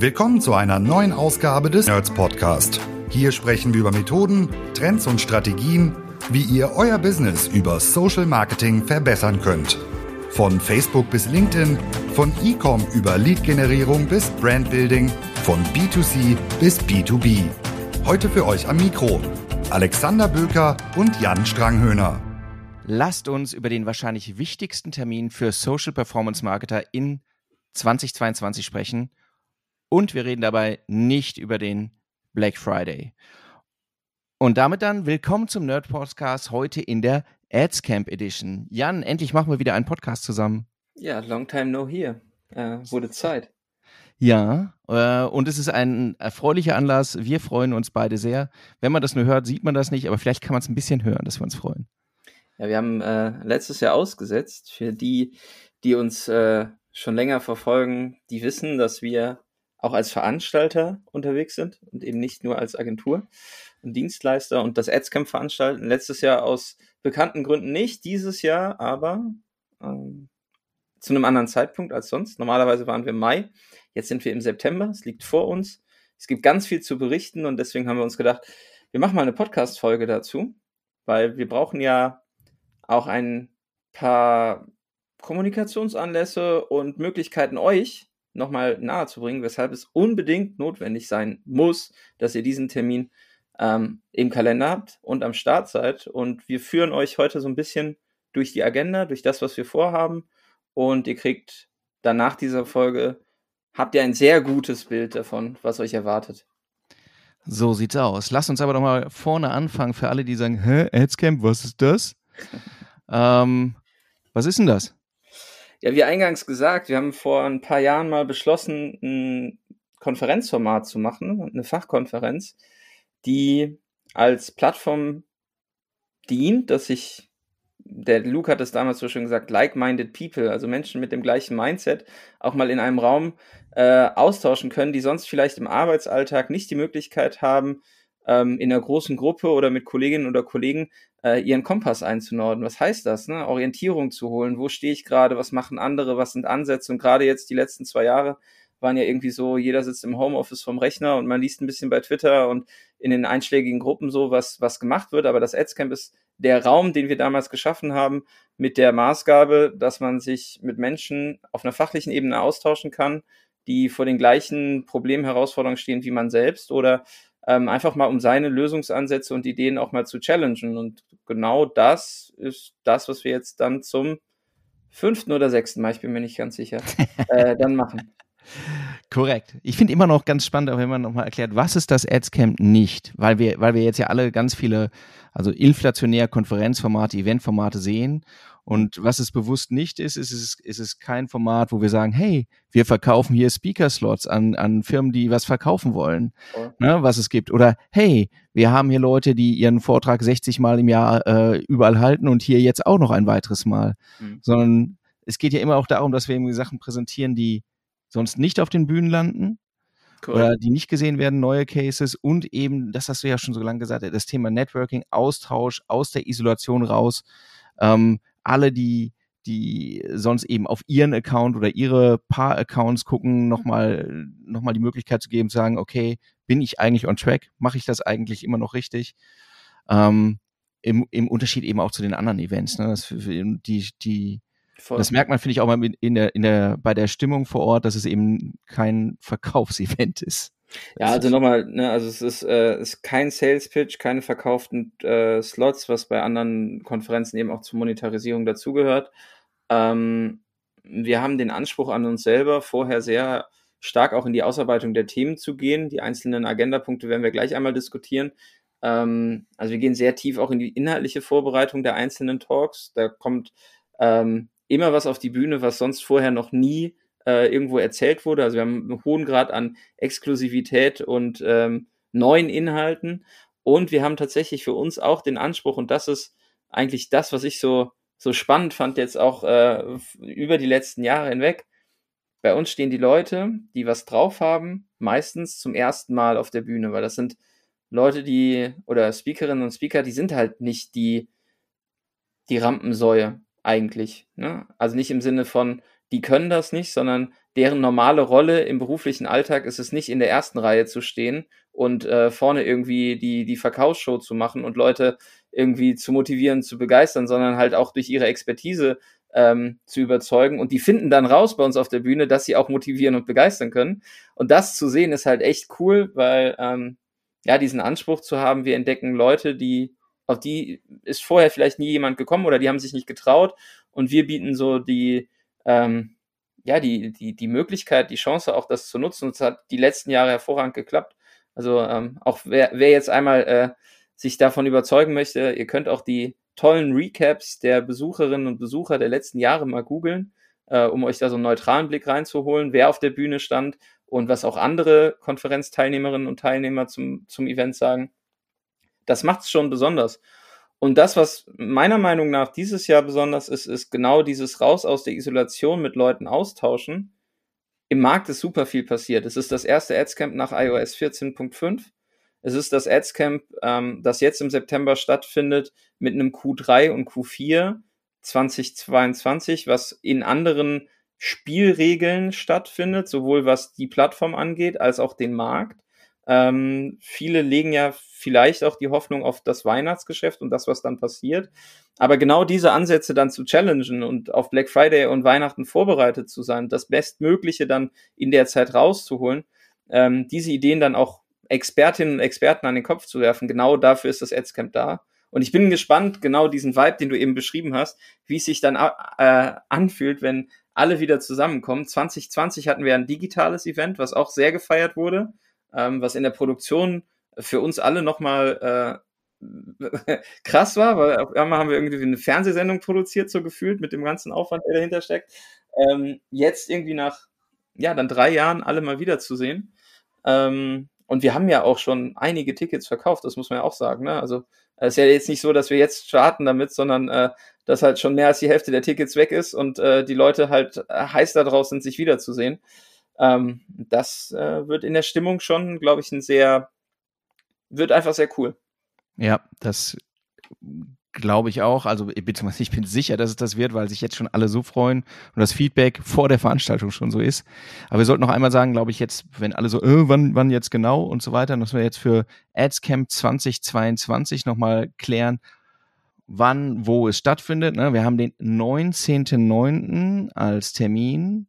Willkommen zu einer neuen Ausgabe des Nerds Podcast. Hier sprechen wir über Methoden, Trends und Strategien, wie ihr euer Business über Social Marketing verbessern könnt. Von Facebook bis LinkedIn, von E-Com über Lead-Generierung bis Brandbuilding, von B2C bis B2B. Heute für euch am Mikro Alexander Böker und Jan Stranghöhner. Lasst uns über den wahrscheinlich wichtigsten Termin für Social Performance Marketer in 2022 sprechen. Und wir reden dabei nicht über den Black Friday. Und damit dann willkommen zum Nerd Podcast heute in der Ads Camp Edition. Jan, endlich machen wir wieder einen Podcast zusammen. Ja, long time no here. Äh, wurde Zeit. Ja, äh, und es ist ein erfreulicher Anlass. Wir freuen uns beide sehr. Wenn man das nur hört, sieht man das nicht, aber vielleicht kann man es ein bisschen hören, dass wir uns freuen. Ja, wir haben äh, letztes Jahr ausgesetzt. Für die, die uns äh, schon länger verfolgen, die wissen, dass wir auch als Veranstalter unterwegs sind und eben nicht nur als Agentur und Dienstleister und das Adscamp veranstalten. Letztes Jahr aus bekannten Gründen nicht, dieses Jahr aber ähm, zu einem anderen Zeitpunkt als sonst. Normalerweise waren wir im Mai, jetzt sind wir im September, es liegt vor uns. Es gibt ganz viel zu berichten und deswegen haben wir uns gedacht, wir machen mal eine Podcast-Folge dazu, weil wir brauchen ja auch ein paar Kommunikationsanlässe und Möglichkeiten euch nochmal nahe zu bringen, weshalb es unbedingt notwendig sein muss, dass ihr diesen Termin ähm, im Kalender habt und am Start seid. Und wir führen euch heute so ein bisschen durch die Agenda, durch das, was wir vorhaben. Und ihr kriegt dann nach dieser Folge, habt ihr ein sehr gutes Bild davon, was euch erwartet. So sieht's aus. Lasst uns aber doch mal vorne anfangen für alle, die sagen, hä, Adscamp, was ist das? ähm, was ist denn das? Ja, wie eingangs gesagt, wir haben vor ein paar Jahren mal beschlossen, ein Konferenzformat zu machen, eine Fachkonferenz, die als Plattform dient, dass sich, der Luke hat es damals so schön gesagt, like-minded people, also Menschen mit dem gleichen Mindset, auch mal in einem Raum äh, austauschen können, die sonst vielleicht im Arbeitsalltag nicht die Möglichkeit haben, ähm, in einer großen Gruppe oder mit Kolleginnen oder Kollegen äh, ihren Kompass einzunorden. Was heißt das? Ne? Orientierung zu holen. Wo stehe ich gerade? Was machen andere? Was sind Ansätze? Und gerade jetzt die letzten zwei Jahre waren ja irgendwie so, jeder sitzt im Homeoffice vom Rechner und man liest ein bisschen bei Twitter und in den einschlägigen Gruppen so, was, was gemacht wird. Aber das Adscamp ist der Raum, den wir damals geschaffen haben, mit der Maßgabe, dass man sich mit Menschen auf einer fachlichen Ebene austauschen kann, die vor den gleichen Problemen, Herausforderungen stehen wie man selbst oder ähm, einfach mal um seine Lösungsansätze und Ideen auch mal zu challengen. Und genau das ist das, was wir jetzt dann zum fünften oder sechsten Mal, ich bin mir nicht ganz sicher, äh, dann machen. Korrekt. Ich finde immer noch ganz spannend, auch wenn man nochmal erklärt, was ist das Adscamp nicht? Weil wir, weil wir jetzt ja alle ganz viele, also inflationär Konferenzformate, Eventformate sehen und was es bewusst nicht ist, ist es, ist es kein Format, wo wir sagen, hey, wir verkaufen hier Speaker-Slots an, an Firmen, die was verkaufen wollen, oh. ne, was es gibt. Oder hey, wir haben hier Leute, die ihren Vortrag 60 Mal im Jahr äh, überall halten und hier jetzt auch noch ein weiteres Mal. Mhm. Sondern es geht ja immer auch darum, dass wir irgendwie Sachen präsentieren, die sonst nicht auf den Bühnen landen. Cool. Oder die nicht gesehen werden, neue Cases und eben, das hast du ja schon so lange gesagt, das Thema Networking, Austausch aus der Isolation raus. Ähm, alle, die, die sonst eben auf ihren Account oder ihre Paar-Accounts gucken, nochmal noch mal die Möglichkeit zu geben, zu sagen, okay, bin ich eigentlich on track? Mache ich das eigentlich immer noch richtig? Ähm, im, Im Unterschied eben auch zu den anderen Events. Ne? Das, die, die, das merkt man, finde ich, auch mal in der, in der, bei der Stimmung vor Ort, dass es eben kein Verkaufsevent ist. Ja, also nochmal, ne, also es ist, äh, ist kein Sales Pitch, keine verkauften äh, Slots, was bei anderen Konferenzen eben auch zur Monetarisierung dazugehört. Ähm, wir haben den Anspruch an uns selber, vorher sehr stark auch in die Ausarbeitung der Themen zu gehen. Die einzelnen Agendapunkte werden wir gleich einmal diskutieren. Ähm, also wir gehen sehr tief auch in die inhaltliche Vorbereitung der einzelnen Talks. Da kommt ähm, immer was auf die Bühne, was sonst vorher noch nie äh, irgendwo erzählt wurde. Also wir haben einen hohen Grad an Exklusivität und ähm, neuen Inhalten. Und wir haben tatsächlich für uns auch den Anspruch, und das ist eigentlich das, was ich so, so spannend fand, jetzt auch äh, über die letzten Jahre hinweg. Bei uns stehen die Leute, die was drauf haben, meistens zum ersten Mal auf der Bühne, weil das sind Leute, die, oder Speakerinnen und Speaker, die sind halt nicht die, die Rampensäue eigentlich. Ne? Also nicht im Sinne von, die können das nicht, sondern deren normale Rolle im beruflichen Alltag ist es nicht, in der ersten Reihe zu stehen und äh, vorne irgendwie die, die Verkaufsshow zu machen und Leute irgendwie zu motivieren, zu begeistern, sondern halt auch durch ihre Expertise ähm, zu überzeugen. Und die finden dann raus bei uns auf der Bühne, dass sie auch motivieren und begeistern können. Und das zu sehen ist halt echt cool, weil ähm, ja, diesen Anspruch zu haben, wir entdecken Leute, die, auf die ist vorher vielleicht nie jemand gekommen oder die haben sich nicht getraut. Und wir bieten so die, ähm, ja, die, die, die Möglichkeit, die Chance auch das zu nutzen. Und es hat die letzten Jahre hervorragend geklappt. Also ähm, auch wer, wer jetzt einmal äh, sich davon überzeugen möchte, ihr könnt auch die tollen Recaps der Besucherinnen und Besucher der letzten Jahre mal googeln, äh, um euch da so einen neutralen Blick reinzuholen, wer auf der Bühne stand und was auch andere Konferenzteilnehmerinnen und Teilnehmer zum, zum Event sagen. Das macht es schon besonders. Und das, was meiner Meinung nach dieses Jahr besonders ist, ist genau dieses Raus aus der Isolation mit Leuten austauschen. Im Markt ist super viel passiert. Es ist das erste Adscamp nach iOS 14.5. Es ist das Adscamp, ähm, das jetzt im September stattfindet mit einem Q3 und Q4 2022, was in anderen Spielregeln stattfindet, sowohl was die Plattform angeht als auch den Markt. Ähm, viele legen ja vielleicht auch die Hoffnung auf das Weihnachtsgeschäft und das, was dann passiert. Aber genau diese Ansätze dann zu challengen und auf Black Friday und Weihnachten vorbereitet zu sein, das Bestmögliche dann in der Zeit rauszuholen, ähm, diese Ideen dann auch Expertinnen und Experten an den Kopf zu werfen. Genau dafür ist das Adscamp da. Und ich bin gespannt, genau diesen Vibe, den du eben beschrieben hast, wie es sich dann äh, anfühlt, wenn alle wieder zusammenkommen. 2020 hatten wir ein digitales Event, was auch sehr gefeiert wurde, ähm, was in der Produktion für uns alle nochmal äh, krass war, weil auf einmal haben wir irgendwie eine Fernsehsendung produziert, so gefühlt, mit dem ganzen Aufwand, der dahinter steckt. Ähm, jetzt irgendwie nach, ja, dann drei Jahren alle mal wiederzusehen. Ähm, und wir haben ja auch schon einige Tickets verkauft, das muss man ja auch sagen. Ne? Also es ist ja jetzt nicht so, dass wir jetzt starten damit, sondern äh, dass halt schon mehr als die Hälfte der Tickets weg ist und äh, die Leute halt äh, heiß daraus sind, sich wiederzusehen. Ähm, das äh, wird in der Stimmung schon, glaube ich, ein sehr, wird einfach sehr cool. Ja, das Glaube ich auch. Also beziehungsweise ich bin sicher, dass es das wird, weil sich jetzt schon alle so freuen und das Feedback vor der Veranstaltung schon so ist. Aber wir sollten noch einmal sagen, glaube ich, jetzt, wenn alle so, äh, wann, wann jetzt genau und so weiter, müssen wir jetzt für AdsCamp 2022 nochmal klären, wann, wo es stattfindet. Ne? Wir haben den 19.09. als Termin.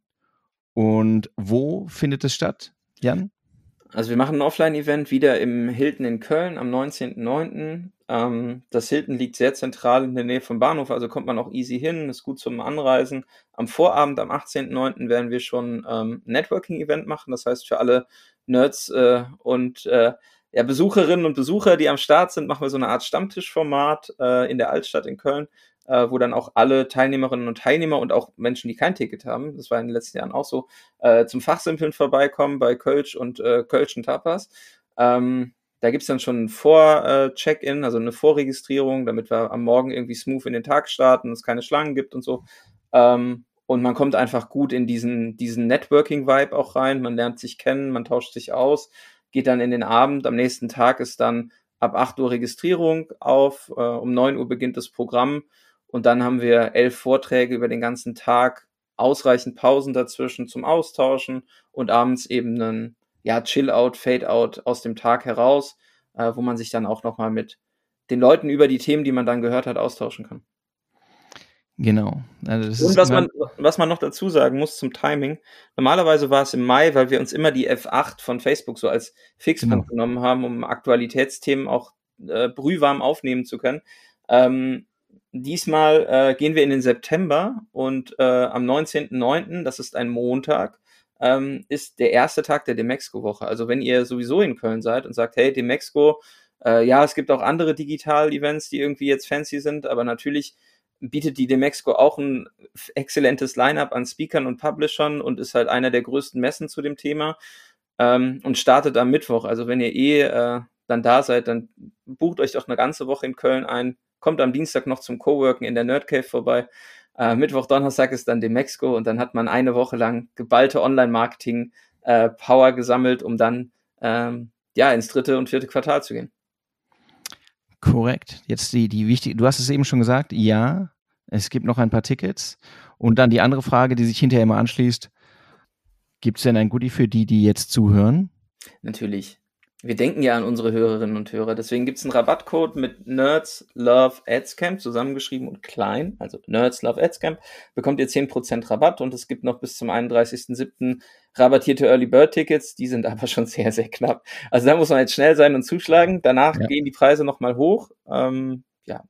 Und wo findet es statt, Jan? Also wir machen ein Offline-Event wieder im Hilton in Köln am 19.09. Ähm, das Hilton liegt sehr zentral in der Nähe vom Bahnhof, also kommt man auch easy hin, ist gut zum Anreisen. Am Vorabend, am 18.09. werden wir schon ähm, Networking-Event machen, das heißt für alle Nerds äh, und äh, Besucherinnen und Besucher, die am Start sind, machen wir so eine Art Stammtischformat äh, in der Altstadt in Köln äh, wo dann auch alle Teilnehmerinnen und Teilnehmer und auch Menschen, die kein Ticket haben, das war in den letzten Jahren auch so, äh, zum Fachsimpeln vorbeikommen bei Kölsch und äh, Kölsch und Tapas. Ähm, da gibt's dann schon ein Vor-Check-In, also eine Vorregistrierung, damit wir am Morgen irgendwie smooth in den Tag starten, es keine Schlangen gibt und so. Ähm, und man kommt einfach gut in diesen, diesen Networking-Vibe auch rein. Man lernt sich kennen, man tauscht sich aus, geht dann in den Abend. Am nächsten Tag ist dann ab 8 Uhr Registrierung auf, äh, um 9 Uhr beginnt das Programm und dann haben wir elf Vorträge über den ganzen Tag, ausreichend Pausen dazwischen zum Austauschen und abends eben einen ja, Chill-out, Fade-out aus dem Tag heraus, äh, wo man sich dann auch nochmal mit den Leuten über die Themen, die man dann gehört hat, austauschen kann. Genau. Also und was man, was man noch dazu sagen muss zum Timing. Normalerweise war es im Mai, weil wir uns immer die F8 von Facebook so als Fixpunkt genau. genommen haben, um Aktualitätsthemen auch äh, brühwarm aufnehmen zu können. Ähm, Diesmal äh, gehen wir in den September und äh, am 19.09., das ist ein Montag, ähm, ist der erste Tag der Demexco-Woche. Also wenn ihr sowieso in Köln seid und sagt, hey, Demexco, äh, ja, es gibt auch andere Digital-Events, die irgendwie jetzt fancy sind, aber natürlich bietet die Demexco auch ein exzellentes Line-up an Speakern und Publishern und ist halt einer der größten Messen zu dem Thema ähm, und startet am Mittwoch. Also wenn ihr eh äh, dann da seid, dann bucht euch doch eine ganze Woche in Köln ein, kommt am Dienstag noch zum Coworken in der Nerd Cave vorbei. Äh, Mittwoch, Donnerstag ist dann Demexco und dann hat man eine Woche lang geballte Online-Marketing-Power äh, gesammelt, um dann ähm, ja ins dritte und vierte Quartal zu gehen. Korrekt. Jetzt die, die wichtige, du hast es eben schon gesagt, ja, es gibt noch ein paar Tickets. Und dann die andere Frage, die sich hinterher immer anschließt, Gibt es denn ein Goodie für die, die jetzt zuhören? Natürlich. Wir denken ja an unsere Hörerinnen und Hörer. Deswegen gibt es einen Rabattcode mit Nerds Love Adscamp zusammengeschrieben und klein. Also Nerds Love Adscamp. Bekommt ihr 10% Rabatt und es gibt noch bis zum 31.07. rabattierte Early Bird Tickets. Die sind aber schon sehr, sehr knapp. Also da muss man jetzt schnell sein und zuschlagen. Danach ja. gehen die Preise nochmal hoch. Ähm, ja.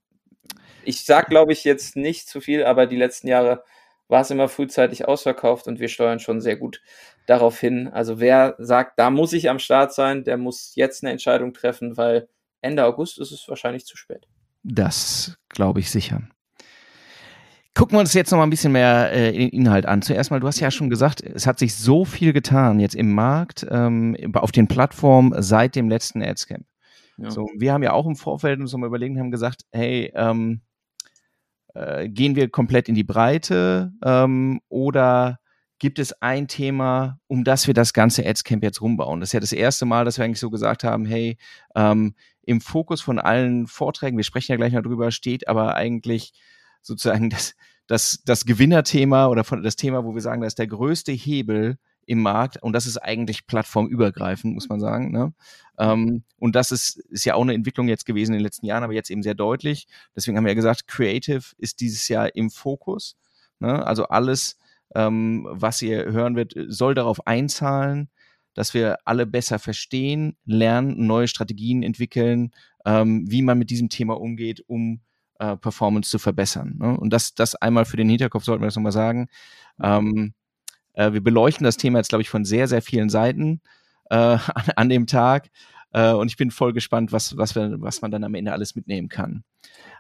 Ich sag, glaube ich, jetzt nicht zu viel, aber die letzten Jahre war es immer frühzeitig ausverkauft und wir steuern schon sehr gut darauf hin. Also wer sagt, da muss ich am Start sein, der muss jetzt eine Entscheidung treffen, weil Ende August ist es wahrscheinlich zu spät. Das glaube ich sicher. Gucken wir uns jetzt noch mal ein bisschen mehr äh, Inhalt an. Zuerst mal, du hast ja schon gesagt, es hat sich so viel getan jetzt im Markt, ähm, auf den Plattformen seit dem letzten Adscamp. Ja. So, wir haben ja auch im Vorfeld uns mal überlegt und haben gesagt, hey, ähm, äh, gehen wir komplett in die Breite ähm, oder gibt es ein Thema, um das wir das ganze Adscamp jetzt rumbauen? Das ist ja das erste Mal, dass wir eigentlich so gesagt haben, hey, ähm, im Fokus von allen Vorträgen, wir sprechen ja gleich noch drüber, steht aber eigentlich sozusagen das, das, das Gewinnerthema oder von, das Thema, wo wir sagen, das ist der größte Hebel im Markt und das ist eigentlich plattformübergreifend, muss man sagen. Ne? Ähm, und das ist, ist ja auch eine Entwicklung jetzt gewesen in den letzten Jahren, aber jetzt eben sehr deutlich. Deswegen haben wir ja gesagt, Creative ist dieses Jahr im Fokus. Ne? Also alles, ähm, was ihr hören wird, soll darauf einzahlen, dass wir alle besser verstehen, lernen, neue Strategien entwickeln, ähm, wie man mit diesem Thema umgeht, um äh, Performance zu verbessern. Ne? Und das, das einmal für den Hinterkopf sollten wir das nochmal sagen. Ähm, äh, wir beleuchten das Thema jetzt, glaube ich, von sehr, sehr vielen Seiten äh, an, an, dem Tag. Äh, und ich bin voll gespannt, was, was, wir, was man dann am Ende alles mitnehmen kann.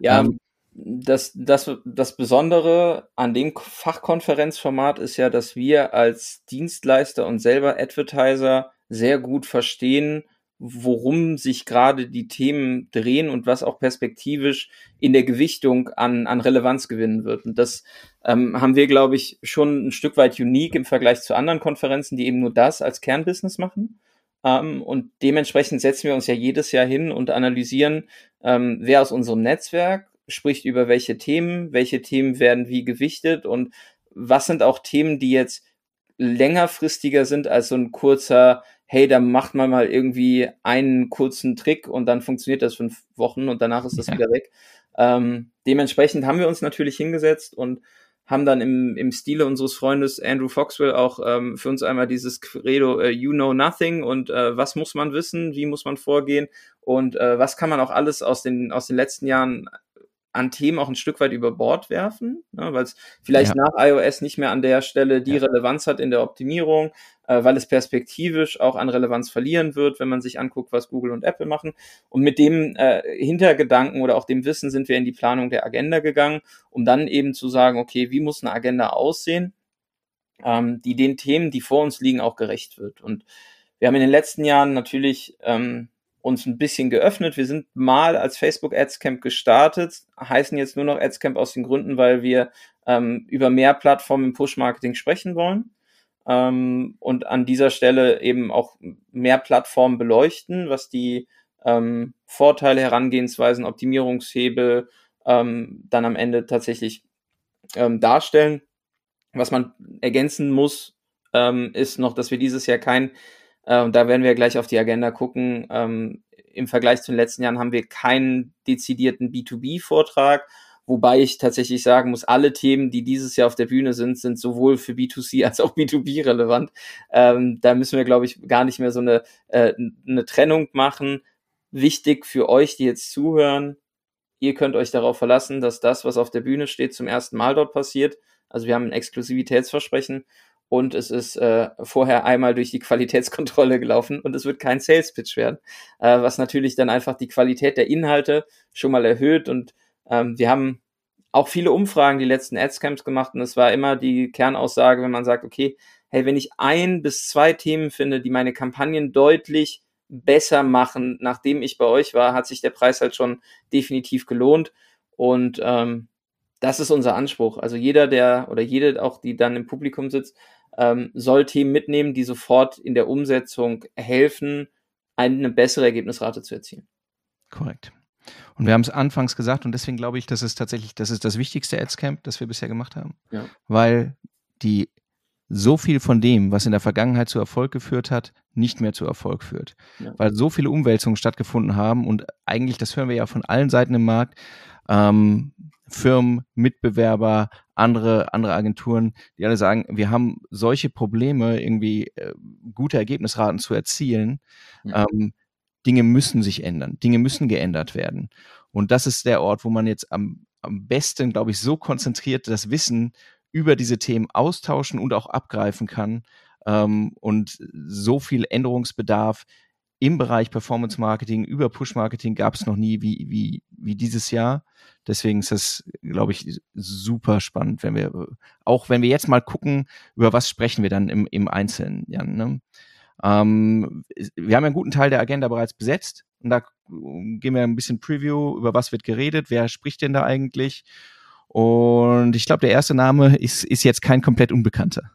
Ja, ähm, das, das, das Besondere an dem Fachkonferenzformat ist ja, dass wir als Dienstleister und selber Advertiser sehr gut verstehen, worum sich gerade die Themen drehen und was auch perspektivisch in der Gewichtung an, an Relevanz gewinnen wird. Und das ähm, haben wir, glaube ich, schon ein Stück weit unique im Vergleich zu anderen Konferenzen, die eben nur das als Kernbusiness machen. Ähm, und dementsprechend setzen wir uns ja jedes Jahr hin und analysieren, ähm, wer aus unserem Netzwerk spricht über welche Themen, welche Themen werden wie gewichtet und was sind auch Themen, die jetzt längerfristiger sind als so ein kurzer hey, da macht man mal irgendwie einen kurzen Trick und dann funktioniert das fünf Wochen und danach ist das ja. wieder weg. Ähm, dementsprechend haben wir uns natürlich hingesetzt und haben dann im, im Stile unseres Freundes Andrew Foxwell auch ähm, für uns einmal dieses Credo äh, You Know Nothing und äh, was muss man wissen, wie muss man vorgehen und äh, was kann man auch alles aus den, aus den letzten Jahren an Themen auch ein Stück weit über Bord werfen, ne, weil es vielleicht ja. nach iOS nicht mehr an der Stelle die ja. Relevanz hat in der Optimierung, äh, weil es perspektivisch auch an Relevanz verlieren wird, wenn man sich anguckt, was Google und Apple machen. Und mit dem äh, Hintergedanken oder auch dem Wissen sind wir in die Planung der Agenda gegangen, um dann eben zu sagen, okay, wie muss eine Agenda aussehen, ähm, die den Themen, die vor uns liegen, auch gerecht wird. Und wir haben in den letzten Jahren natürlich ähm, uns ein bisschen geöffnet. Wir sind mal als Facebook Adscamp gestartet, heißen jetzt nur noch Adscamp aus den Gründen, weil wir ähm, über mehr Plattformen im Push-Marketing sprechen wollen ähm, und an dieser Stelle eben auch mehr Plattformen beleuchten, was die ähm, Vorteile, Herangehensweisen, Optimierungshebel ähm, dann am Ende tatsächlich ähm, darstellen. Was man ergänzen muss, ähm, ist noch, dass wir dieses Jahr kein äh, und da werden wir gleich auf die Agenda gucken. Ähm, Im Vergleich zu den letzten Jahren haben wir keinen dezidierten B2B-Vortrag, wobei ich tatsächlich sagen muss, alle Themen, die dieses Jahr auf der Bühne sind, sind sowohl für B2C als auch B2B relevant. Ähm, da müssen wir, glaube ich, gar nicht mehr so eine, äh, eine Trennung machen. Wichtig für euch, die jetzt zuhören, ihr könnt euch darauf verlassen, dass das, was auf der Bühne steht, zum ersten Mal dort passiert. Also wir haben ein Exklusivitätsversprechen und es ist äh, vorher einmal durch die Qualitätskontrolle gelaufen und es wird kein Sales Pitch werden, äh, was natürlich dann einfach die Qualität der Inhalte schon mal erhöht und ähm, wir haben auch viele Umfragen die letzten Adscamps gemacht und es war immer die Kernaussage, wenn man sagt, okay, hey, wenn ich ein bis zwei Themen finde, die meine Kampagnen deutlich besser machen, nachdem ich bei euch war, hat sich der Preis halt schon definitiv gelohnt und ähm, das ist unser Anspruch. Also jeder, der oder jede auch, die dann im Publikum sitzt, ähm, soll Themen mitnehmen, die sofort in der Umsetzung helfen, eine bessere Ergebnisrate zu erzielen. Korrekt. Und wir haben es anfangs gesagt und deswegen glaube ich, das ist tatsächlich, das ist das wichtigste Adscamp, das wir bisher gemacht haben, ja. weil die so viel von dem, was in der Vergangenheit zu Erfolg geführt hat, nicht mehr zu Erfolg führt. Ja. Weil so viele Umwälzungen stattgefunden haben und eigentlich, das hören wir ja von allen Seiten im Markt, ähm, Firmen, Mitbewerber, andere, andere Agenturen, die alle sagen, wir haben solche Probleme, irgendwie äh, gute Ergebnisraten zu erzielen. Ja. Ähm, Dinge müssen sich ändern, Dinge müssen geändert werden. Und das ist der Ort, wo man jetzt am, am besten, glaube ich, so konzentriert das Wissen über diese Themen austauschen und auch abgreifen kann. Ähm, und so viel Änderungsbedarf im Bereich Performance Marketing über Push Marketing gab es noch nie wie, wie, wie dieses Jahr. Deswegen ist das, glaube ich, super spannend, wenn wir, auch wenn wir jetzt mal gucken, über was sprechen wir dann im, im Einzelnen, Jan. Ne? Ähm, wir haben einen guten Teil der Agenda bereits besetzt und da gehen wir ein bisschen Preview, über was wird geredet, wer spricht denn da eigentlich. Und ich glaube, der erste Name ist, ist jetzt kein komplett Unbekannter.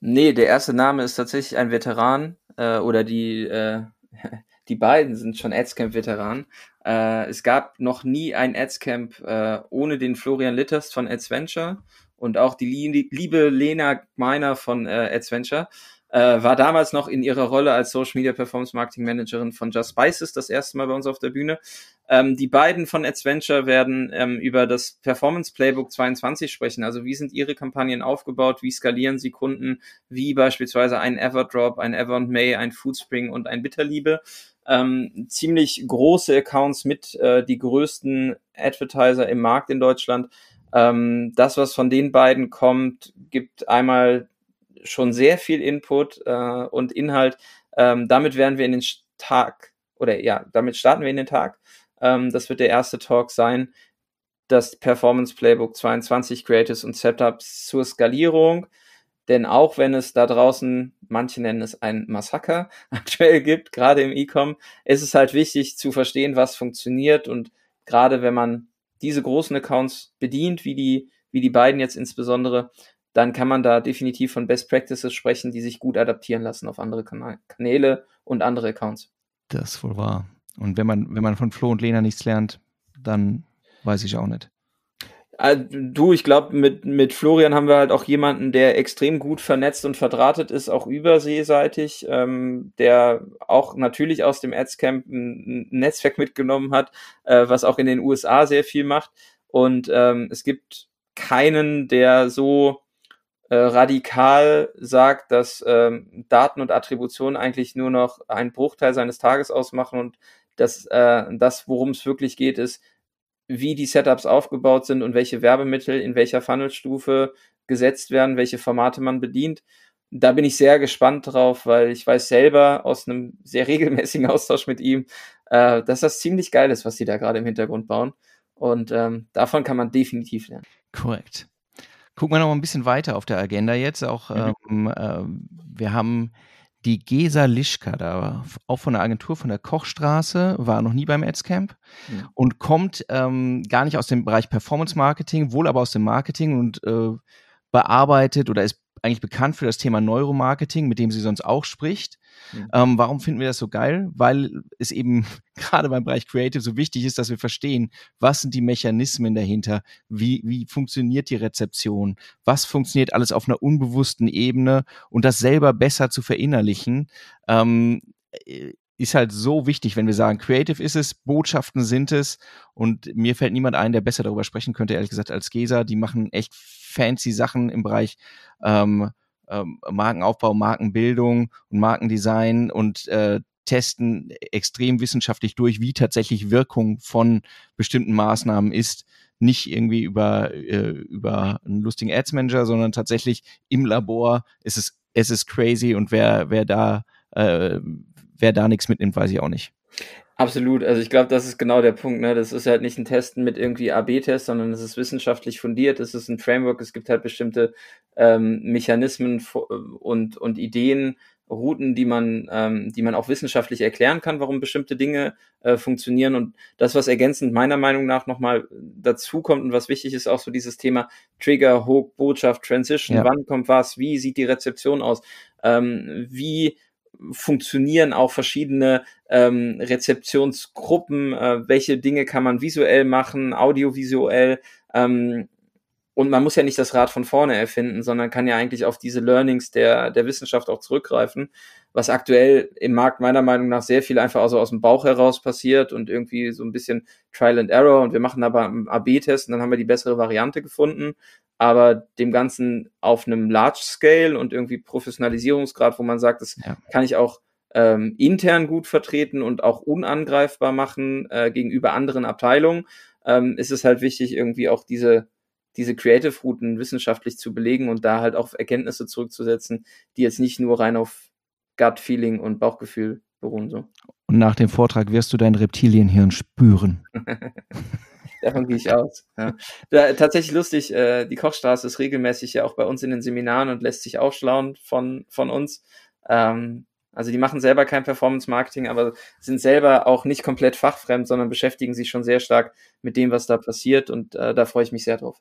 Nee, der erste Name ist tatsächlich ein Veteran äh, oder die, äh, die beiden sind schon Adscamp-Veteranen. Äh, es gab noch nie ein Adscamp äh, ohne den Florian Litters von Adsventure und auch die liebe Lena Meiner von äh, Adsventure äh, war damals noch in ihrer Rolle als Social Media Performance Marketing Managerin von Just Spices das erste Mal bei uns auf der Bühne. Ähm, die beiden von Adventure werden ähm, über das Performance Playbook 22 sprechen. Also wie sind ihre Kampagnen aufgebaut? Wie skalieren sie Kunden? Wie beispielsweise ein Everdrop, ein Ever and May, ein Foodspring und ein Bitterliebe. Ähm, ziemlich große Accounts mit äh, die größten Advertiser im Markt in Deutschland. Ähm, das, was von den beiden kommt, gibt einmal schon sehr viel Input äh, und Inhalt. Ähm, damit werden wir in den Tag oder ja, damit starten wir in den Tag. Ähm, das wird der erste Talk sein. Das Performance Playbook 22 Creatives und Setups zur Skalierung. Denn auch wenn es da draußen, manche nennen es ein Massaker aktuell gibt, gerade im E-Com, ist es halt wichtig zu verstehen, was funktioniert und gerade wenn man diese großen Accounts bedient, wie die, wie die beiden jetzt insbesondere, dann kann man da definitiv von Best Practices sprechen, die sich gut adaptieren lassen auf andere Kanal Kanäle und andere Accounts. Das ist wohl wahr. Und wenn man, wenn man von Flo und Lena nichts lernt, dann weiß ich auch nicht. Äh, du, ich glaube, mit, mit Florian haben wir halt auch jemanden, der extrem gut vernetzt und verdrahtet ist, auch überseeseitig, ähm, der auch natürlich aus dem Adscamp ein, ein Netzwerk mitgenommen hat, äh, was auch in den USA sehr viel macht. Und ähm, es gibt keinen, der so äh, radikal sagt, dass ähm, Daten und Attribution eigentlich nur noch einen Bruchteil seines Tages ausmachen und dass äh, das, worum es wirklich geht, ist, wie die Setups aufgebaut sind und welche Werbemittel in welcher Funnelstufe gesetzt werden, welche Formate man bedient. Da bin ich sehr gespannt drauf, weil ich weiß selber aus einem sehr regelmäßigen Austausch mit ihm, äh, dass das ziemlich geil ist, was sie da gerade im Hintergrund bauen. Und ähm, davon kann man definitiv lernen. Korrekt. Gucken wir noch mal ein bisschen weiter auf der Agenda jetzt. Auch mhm. ähm, äh, wir haben die Gesa Lischka da, auch von der Agentur von der Kochstraße, war noch nie beim Adscamp mhm. und kommt ähm, gar nicht aus dem Bereich Performance Marketing, wohl aber aus dem Marketing und äh, bearbeitet oder ist eigentlich bekannt für das Thema Neuromarketing, mit dem sie sonst auch spricht. Mhm. Ähm, warum finden wir das so geil? Weil es eben gerade beim Bereich Creative so wichtig ist, dass wir verstehen, was sind die Mechanismen dahinter, wie, wie funktioniert die Rezeption, was funktioniert alles auf einer unbewussten Ebene und das selber besser zu verinnerlichen. Ähm, äh, ist halt so wichtig, wenn wir sagen, Creative ist es, Botschaften sind es und mir fällt niemand ein, der besser darüber sprechen könnte, ehrlich gesagt, als Gesa. Die machen echt fancy Sachen im Bereich ähm, ähm, Markenaufbau, Markenbildung und Markendesign und äh, testen extrem wissenschaftlich durch, wie tatsächlich Wirkung von bestimmten Maßnahmen ist. Nicht irgendwie über, äh, über einen lustigen Ads Manager, sondern tatsächlich im Labor. Es ist, es ist crazy und wer, wer da, äh, wer da nichts mitnimmt, weiß ich auch nicht. Absolut, also ich glaube, das ist genau der Punkt. Ne? Das ist halt nicht ein Testen mit irgendwie AB-Test, sondern es ist wissenschaftlich fundiert, es ist ein Framework, es gibt halt bestimmte ähm, Mechanismen und, und Ideen, Routen, die man, ähm, die man auch wissenschaftlich erklären kann, warum bestimmte Dinge äh, funktionieren. Und das, was ergänzend meiner Meinung nach nochmal dazu kommt und was wichtig ist, auch so dieses Thema Trigger, Hook, Botschaft, Transition, ja. wann kommt was, wie sieht die Rezeption aus, ähm, wie funktionieren auch verschiedene ähm, Rezeptionsgruppen, äh, welche Dinge kann man visuell machen, audiovisuell. Ähm, und man muss ja nicht das Rad von vorne erfinden, sondern kann ja eigentlich auf diese Learnings der, der Wissenschaft auch zurückgreifen, was aktuell im Markt meiner Meinung nach sehr viel einfach also aus dem Bauch heraus passiert und irgendwie so ein bisschen Trial and Error und wir machen aber einen AB-Test und dann haben wir die bessere Variante gefunden. Aber dem Ganzen auf einem Large Scale und irgendwie Professionalisierungsgrad, wo man sagt, das ja. kann ich auch ähm, intern gut vertreten und auch unangreifbar machen äh, gegenüber anderen Abteilungen, ähm, ist es halt wichtig, irgendwie auch diese diese Creative-Routen wissenschaftlich zu belegen und da halt auch Erkenntnisse zurückzusetzen, die jetzt nicht nur rein auf Gut-Feeling und Bauchgefühl beruhen. So. Und nach dem Vortrag wirst du dein Reptilienhirn spüren. Davon gehe ich aus. Ja. Da, tatsächlich lustig, äh, die Kochstraße ist regelmäßig ja auch bei uns in den Seminaren und lässt sich aufschlauen von, von uns. Ähm, also die machen selber kein Performance-Marketing, aber sind selber auch nicht komplett fachfremd, sondern beschäftigen sich schon sehr stark mit dem, was da passiert und äh, da freue ich mich sehr drauf.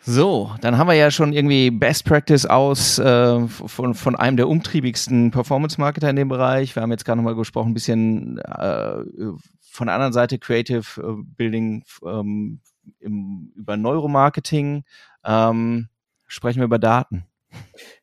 So, dann haben wir ja schon irgendwie Best Practice aus äh, von, von einem der umtriebigsten Performance-Marketer in dem Bereich. Wir haben jetzt gerade nochmal gesprochen, ein bisschen äh, von der anderen Seite Creative äh, Building ähm, im, über Neuromarketing. Ähm, sprechen wir über Daten.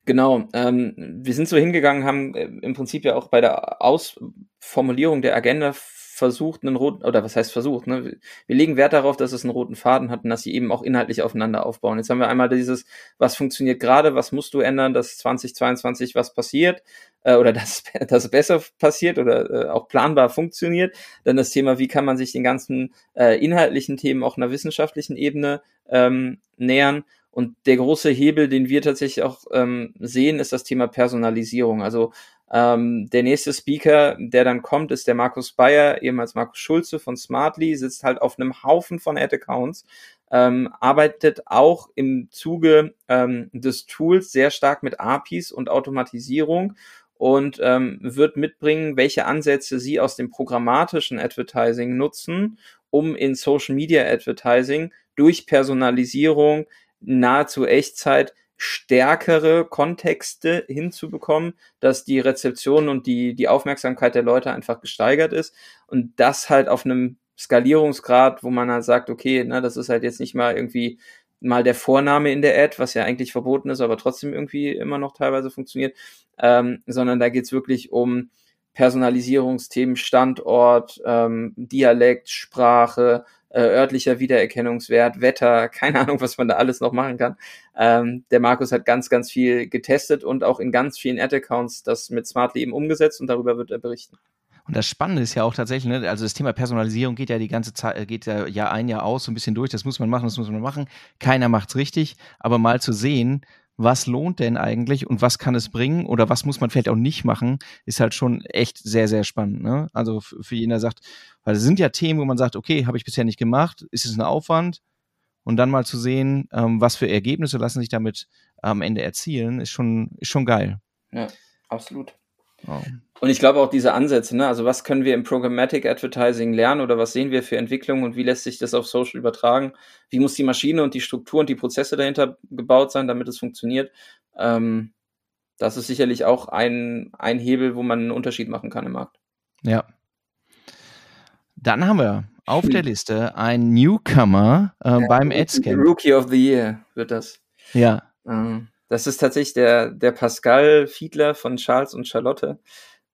Genau, ähm, wir sind so hingegangen, haben äh, im Prinzip ja auch bei der Ausformulierung der Agenda versucht, einen roten, oder was heißt versucht, ne? Wir legen Wert darauf, dass es einen roten Faden hat und dass sie eben auch inhaltlich aufeinander aufbauen. Jetzt haben wir einmal dieses, was funktioniert gerade, was musst du ändern, dass 2022 was passiert, äh, oder dass, dass besser passiert oder äh, auch planbar funktioniert. Dann das Thema, wie kann man sich den ganzen äh, inhaltlichen Themen auch einer wissenschaftlichen Ebene ähm, nähern. Und der große Hebel, den wir tatsächlich auch ähm, sehen, ist das Thema Personalisierung. Also ähm, der nächste Speaker, der dann kommt, ist der Markus Bayer, ehemals Markus Schulze von Smartly, sitzt halt auf einem Haufen von Ad-Accounts, ähm, arbeitet auch im Zuge ähm, des Tools sehr stark mit APIs und Automatisierung und ähm, wird mitbringen, welche Ansätze sie aus dem programmatischen Advertising nutzen, um in Social Media Advertising durch Personalisierung nahezu Echtzeit stärkere Kontexte hinzubekommen, dass die Rezeption und die, die Aufmerksamkeit der Leute einfach gesteigert ist. Und das halt auf einem Skalierungsgrad, wo man halt sagt, okay, ne, das ist halt jetzt nicht mal irgendwie mal der Vorname in der Ad, was ja eigentlich verboten ist, aber trotzdem irgendwie immer noch teilweise funktioniert, ähm, sondern da geht's wirklich um Personalisierungsthemen, Standort, ähm, Dialekt, Sprache, äh, örtlicher Wiedererkennungswert, Wetter, keine Ahnung, was man da alles noch machen kann. Ähm, der Markus hat ganz, ganz viel getestet und auch in ganz vielen Ad-Accounts das mit Smartly eben umgesetzt und darüber wird er berichten. Und das Spannende ist ja auch tatsächlich, ne, also das Thema Personalisierung geht ja die ganze Zeit, geht ja Jahr ein, Jahr aus so ein bisschen durch. Das muss man machen, das muss man machen. Keiner macht's richtig, aber mal zu sehen, was lohnt denn eigentlich und was kann es bringen oder was muss man vielleicht auch nicht machen, ist halt schon echt sehr, sehr spannend. Ne? Also für jeden, der sagt, weil es sind ja Themen, wo man sagt, okay, habe ich bisher nicht gemacht, ist es ein Aufwand? Und dann mal zu sehen, ähm, was für Ergebnisse lassen sich damit am Ende erzielen, ist schon, ist schon geil. Ja, absolut. Oh. Und ich glaube auch diese Ansätze, ne? also was können wir im Programmatic Advertising lernen oder was sehen wir für Entwicklungen und wie lässt sich das auf Social übertragen? Wie muss die Maschine und die Struktur und die Prozesse dahinter gebaut sein, damit es funktioniert? Ähm, das ist sicherlich auch ein, ein Hebel, wo man einen Unterschied machen kann im Markt. Ja. Dann haben wir auf der Liste einen Newcomer äh, ja, beim AdScan. Rookie of the Year wird das. Ja. Ähm, das ist tatsächlich der, der Pascal Fiedler von Charles und Charlotte.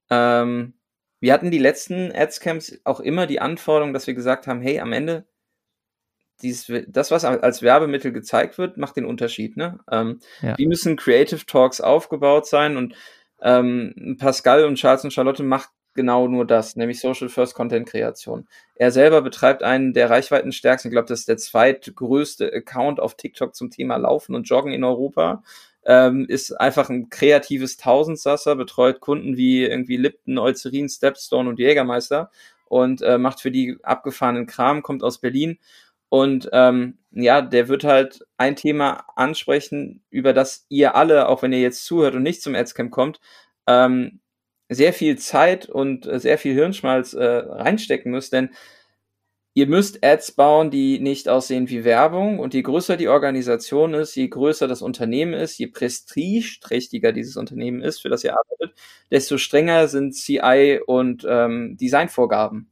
Ähm, wir hatten die letzten Adscamps auch immer die Anforderung, dass wir gesagt haben, hey, am Ende, dieses, das, was als Werbemittel gezeigt wird, macht den Unterschied. Ne? Ähm, ja. Wie müssen Creative Talks aufgebaut sein? Und ähm, Pascal und Charles und Charlotte macht genau nur das, nämlich Social First Content Kreation. Er selber betreibt einen der reichweitenstärksten, ich glaube, das ist der zweitgrößte Account auf TikTok zum Thema Laufen und Joggen in Europa ähm, ist einfach ein kreatives Tausendsasser, betreut Kunden wie irgendwie Lipton, Eucerin, Stepstone und Jägermeister und äh, macht für die abgefahrenen Kram, kommt aus Berlin und ähm, ja, der wird halt ein Thema ansprechen, über das ihr alle, auch wenn ihr jetzt zuhört und nicht zum Adscamp kommt, ähm, sehr viel Zeit und äh, sehr viel Hirnschmalz äh, reinstecken müsst, denn Ihr müsst Ads bauen, die nicht aussehen wie Werbung. Und je größer die Organisation ist, je größer das Unternehmen ist, je prestigeträchtiger dieses Unternehmen ist, für das ihr arbeitet, desto strenger sind CI und ähm, Designvorgaben.